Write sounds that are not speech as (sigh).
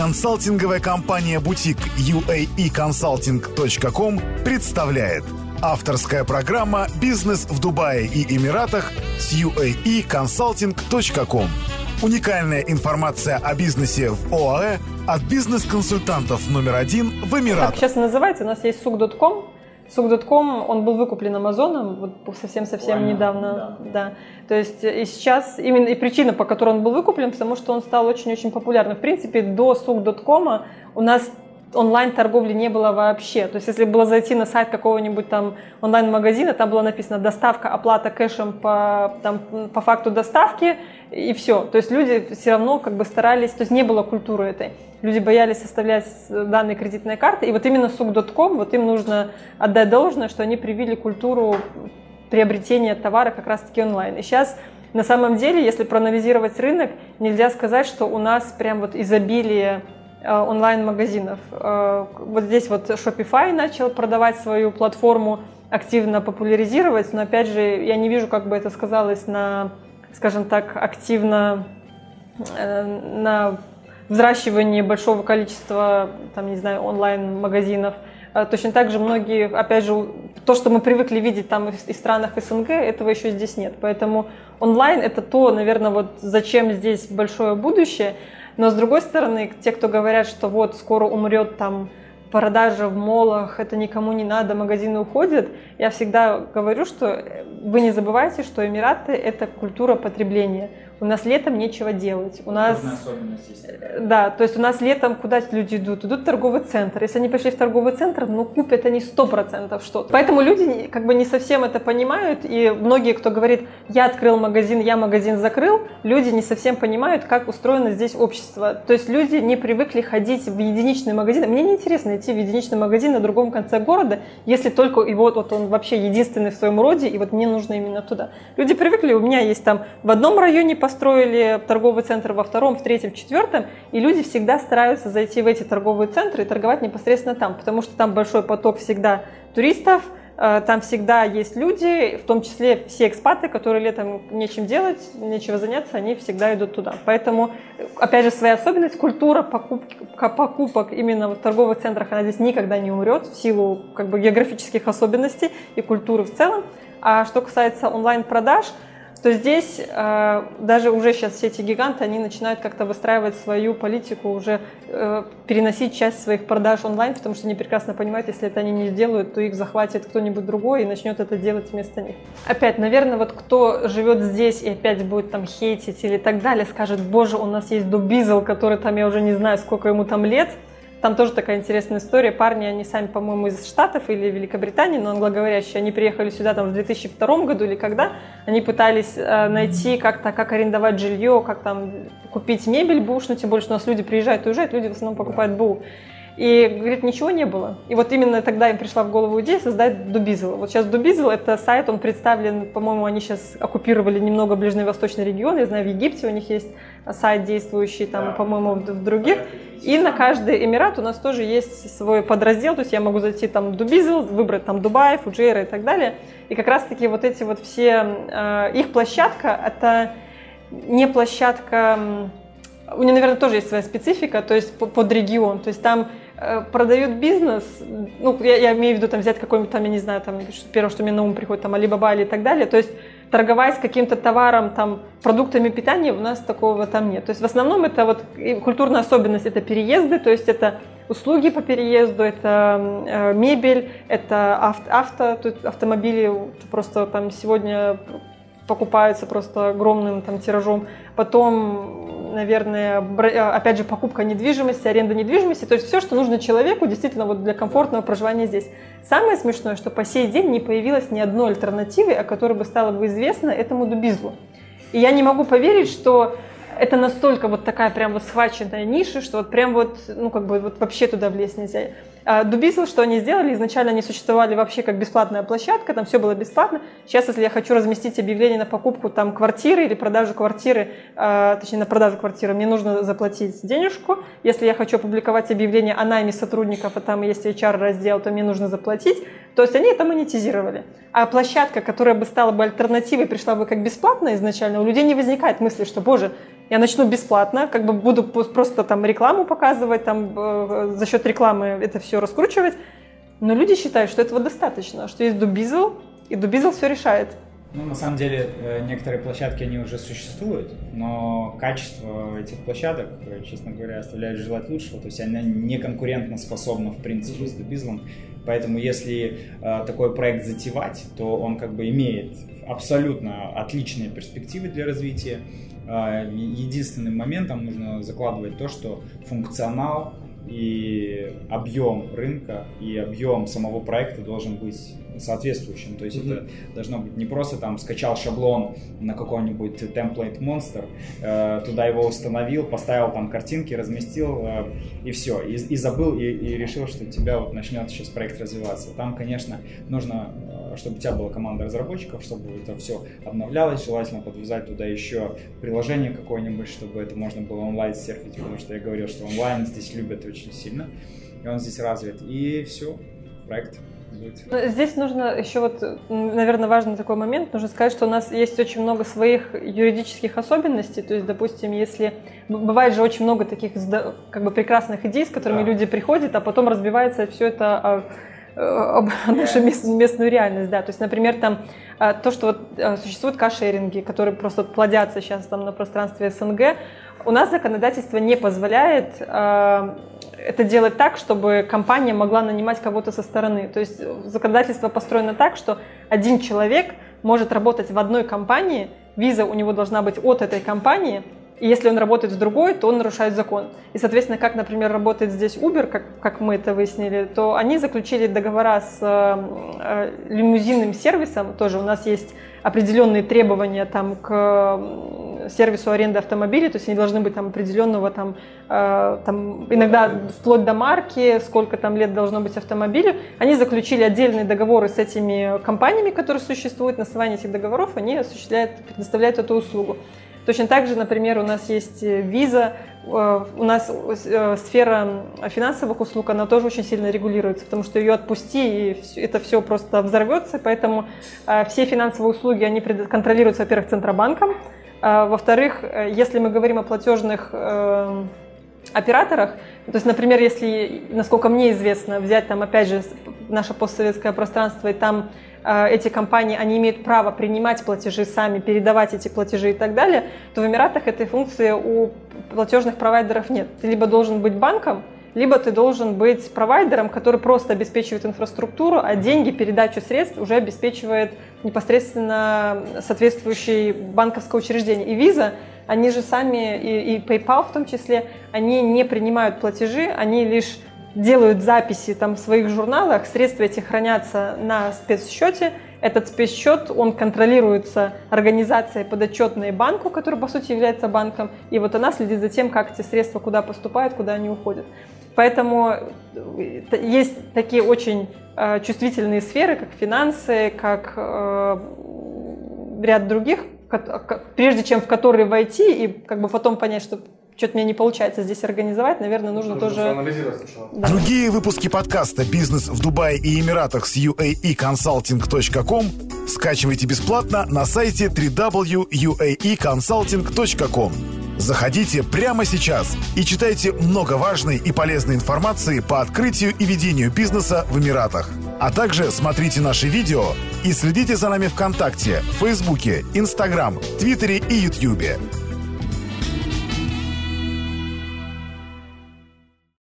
Консалтинговая компания «Бутик» uaeconsulting.com представляет Авторская программа «Бизнес в Дубае и Эмиратах» с uaeconsulting.com Уникальная информация о бизнесе в ОАЭ от бизнес-консультантов номер один в Эмиратах. Как сейчас называется? У нас есть сук.ком, Сук.ком, он был выкуплен Амазоном вот совсем-совсем недавно. Да. да. То есть и сейчас, именно и причина, по которой он был выкуплен, потому что он стал очень-очень популярным. В принципе, до Сук.кома у нас онлайн-торговли не было вообще. То есть если было зайти на сайт какого-нибудь там онлайн-магазина, там было написано доставка, оплата кэшем по, там, по факту доставки и все. То есть люди все равно как бы старались, то есть не было культуры этой. Люди боялись оставлять данные кредитной карты, и вот именно сук.ком, вот им нужно отдать должное, что они привили культуру приобретения товара как раз-таки онлайн. И сейчас на самом деле, если проанализировать рынок, нельзя сказать, что у нас прям вот изобилие Э, онлайн-магазинов. Э, вот здесь вот Shopify начал продавать свою платформу, активно популяризировать, но опять же я не вижу, как бы это сказалось на, скажем так, активно э, на взращивании большого количества, там, не знаю, онлайн-магазинов. Точно так же многие, опять же, то, что мы привыкли видеть там и в странах СНГ, этого еще здесь нет. Поэтому онлайн это то, наверное, вот зачем здесь большое будущее. Но с другой стороны, те, кто говорят, что вот скоро умрет там продажа в молах, это никому не надо, магазины уходят, я всегда говорю, что вы не забывайте, что Эмираты – это культура потребления у нас летом нечего делать. У нас, да, то есть у нас летом куда люди идут? Идут в торговый центр. Если они пришли в торговый центр, ну купят они сто процентов что-то. Поэтому люди как бы не совсем это понимают, и многие, кто говорит, я открыл магазин, я магазин закрыл, люди не совсем понимают, как устроено здесь общество. То есть люди не привыкли ходить в единичный магазин. Мне не интересно идти в единичный магазин на другом конце города, если только и вот, вот он вообще единственный в своем роде, и вот мне нужно именно туда. Люди привыкли, у меня есть там в одном районе по построили торговый центр во втором, в третьем, в четвертом, и люди всегда стараются зайти в эти торговые центры и торговать непосредственно там, потому что там большой поток всегда туристов, э, там всегда есть люди, в том числе все экспаты, которые летом нечем делать, нечего заняться, они всегда идут туда. Поэтому, опять же, своя особенность, культура покупки, покупок именно в торговых центрах, она здесь никогда не умрет в силу как бы, географических особенностей и культуры в целом. А что касается онлайн-продаж, то здесь э, даже уже сейчас все эти гиганты, они начинают как-то выстраивать свою политику, уже э, переносить часть своих продаж онлайн, потому что они прекрасно понимают, если это они не сделают, то их захватит кто-нибудь другой и начнет это делать вместо них. Опять, наверное, вот кто живет здесь и опять будет там хейтить или так далее, скажет, боже, у нас есть Дубизел, который там, я уже не знаю, сколько ему там лет, там тоже такая интересная история. Парни, они сами, по-моему, из Штатов или Великобритании, но англоговорящие. Они приехали сюда там в 2002 году или когда. Они пытались э, найти как-то, как арендовать жилье, как там купить мебель бушную, тем более, что у нас люди приезжают и уезжают, люди в основном покупают БУ. И, говорит, ничего не было. И вот именно тогда им пришла в голову идея создать Дубизел. Вот сейчас Дубизел – это сайт, он представлен, по-моему, они сейчас оккупировали немного ближневосточный регион. Я знаю, в Египте у них есть сайт действующий, там, да. по-моему, в других. И на каждый эмират у нас тоже есть свой подраздел, то есть я могу зайти там Дубизел, выбрать там Дубай, Фуджейра и так далее. И как раз-таки вот эти вот все, э, их площадка – это не площадка, у нее, наверное, тоже есть своя специфика, то есть под регион, то есть там продают бизнес, ну, я, я имею в виду там взять какой-нибудь там, я не знаю, там, первое, что мне на ум приходит, там, Alibaba или так далее, то есть торговать каким-то товаром, там, продуктами питания у нас такого там нет. То есть в основном это вот культурная особенность, это переезды, то есть это услуги по переезду, это э, мебель, это авто, авто тут автомобили просто там сегодня покупаются просто огромным там тиражом. Потом наверное, э, опять же, покупка недвижимости, аренда недвижимости, то есть все, что нужно человеку действительно вот для комфортного проживания здесь. Самое смешное, что по сей день не появилось ни одной альтернативы, о которой бы стало бы известно этому дубизлу. И я не могу поверить, что это настолько вот такая прям вот схваченная ниша, что вот прям вот, ну как бы вот вообще туда влезть нельзя. А Дубисл, что они сделали, изначально они существовали вообще как бесплатная площадка, там все было бесплатно. Сейчас, если я хочу разместить объявление на покупку там квартиры или продажу квартиры, э, точнее на продажу квартиры, мне нужно заплатить денежку. Если я хочу опубликовать объявление о найме сотрудников, а там есть HR-раздел, то мне нужно заплатить. То есть они это монетизировали. А площадка, которая бы стала бы альтернативой, пришла бы как бесплатно изначально, у людей не возникает мысли, что, боже, я начну бесплатно, как бы буду просто там рекламу показывать, там э, за счет рекламы это все раскручивать. Но люди считают, что этого достаточно, что есть Дубизл, и Дубизл все решает. Ну, на самом деле, э, некоторые площадки, они уже существуют, но качество этих площадок, э, честно говоря, оставляет желать лучшего. То есть она не конкурентно способна, в принципе, с Дубизлом. Поэтому если э, такой проект затевать, то он как бы имеет абсолютно отличные перспективы для развития. Э, единственным моментом нужно закладывать то, что функционал и объем рынка и объем самого проекта должен быть соответствующим. То есть mm-hmm. это должно быть не просто там скачал шаблон на какой-нибудь template monster, э, туда его установил, поставил там картинки, разместил э, и все, и, и забыл и, и решил, что у тебя вот начнет сейчас проект развиваться. Там, конечно, нужно, чтобы у тебя была команда разработчиков, чтобы это все обновлялось, желательно подвязать туда еще приложение какое-нибудь, чтобы это можно было онлайн серфить, потому что я говорил, что онлайн здесь любят очень сильно, и он здесь развит. И все, проект быть. Ну, здесь нужно еще вот, наверное, важный такой момент. Нужно сказать, что у нас есть очень много своих юридических особенностей. То есть, допустим, если бывает же очень много таких как бы прекрасных идей, с которыми да. люди приходят, а потом разбивается все это об (laughs) нашу местную реальность, да. То есть, например, там а, то, что вот а, существуют кашеринги, которые просто плодятся сейчас там на пространстве СНГ, у нас законодательство не позволяет э, это делать так, чтобы компания могла нанимать кого-то со стороны. То есть законодательство построено так, что один человек может работать в одной компании, виза у него должна быть от этой компании, и если он работает в другой, то он нарушает закон. И, соответственно, как, например, работает здесь Uber, как, как мы это выяснили, то они заключили договора с э, лимузинным сервисом. Тоже у нас есть определенные требования там, к сервису аренды автомобилей, то есть они должны быть там определенного там, э, там иногда вплоть до марки, сколько там лет должно быть автомобилю. Они заключили отдельные договоры с этими компаниями, которые существуют. На основании этих договоров они осуществляют, предоставляют эту услугу. Точно так же, например, у нас есть э, виза, э, у нас э, сфера финансовых услуг, она тоже очень сильно регулируется, потому что ее отпусти, и это все просто взорвется, поэтому все финансовые услуги, они контролируются, во-первых, Центробанком, во-вторых, если мы говорим о платежных операторах, то есть, например, если, насколько мне известно, взять там, опять же, наше постсоветское пространство, и там эти компании, они имеют право принимать платежи сами, передавать эти платежи и так далее, то в Эмиратах этой функции у платежных провайдеров нет. Ты либо должен быть банком, либо ты должен быть провайдером, который просто обеспечивает инфраструктуру, а деньги, передачу средств уже обеспечивает непосредственно соответствующее банковское учреждение. И Visa, они же сами, и, и PayPal в том числе, они не принимают платежи, они лишь делают записи там в своих журналах, средства эти хранятся на спецсчете. Этот спецсчет, он контролируется организацией подотчетной банку, который по сути является банком, и вот она следит за тем, как эти средства куда поступают, куда они уходят. Поэтому э, есть такие очень э, чувствительные сферы, как финансы, как э, ряд других, прежде чем в которые войти и как бы потом понять, что что-то мне не получается здесь организовать, наверное, нужно, нужно тоже... Да. Другие выпуски подкаста «Бизнес в Дубае и Эмиратах» с uaeconsulting.com скачивайте бесплатно на сайте www.uaeconsulting.com. Заходите прямо сейчас и читайте много важной и полезной информации по открытию и ведению бизнеса в Эмиратах. А также смотрите наши видео и следите за нами ВКонтакте, Фейсбуке, Инстаграм, Твиттере и Ютьюбе.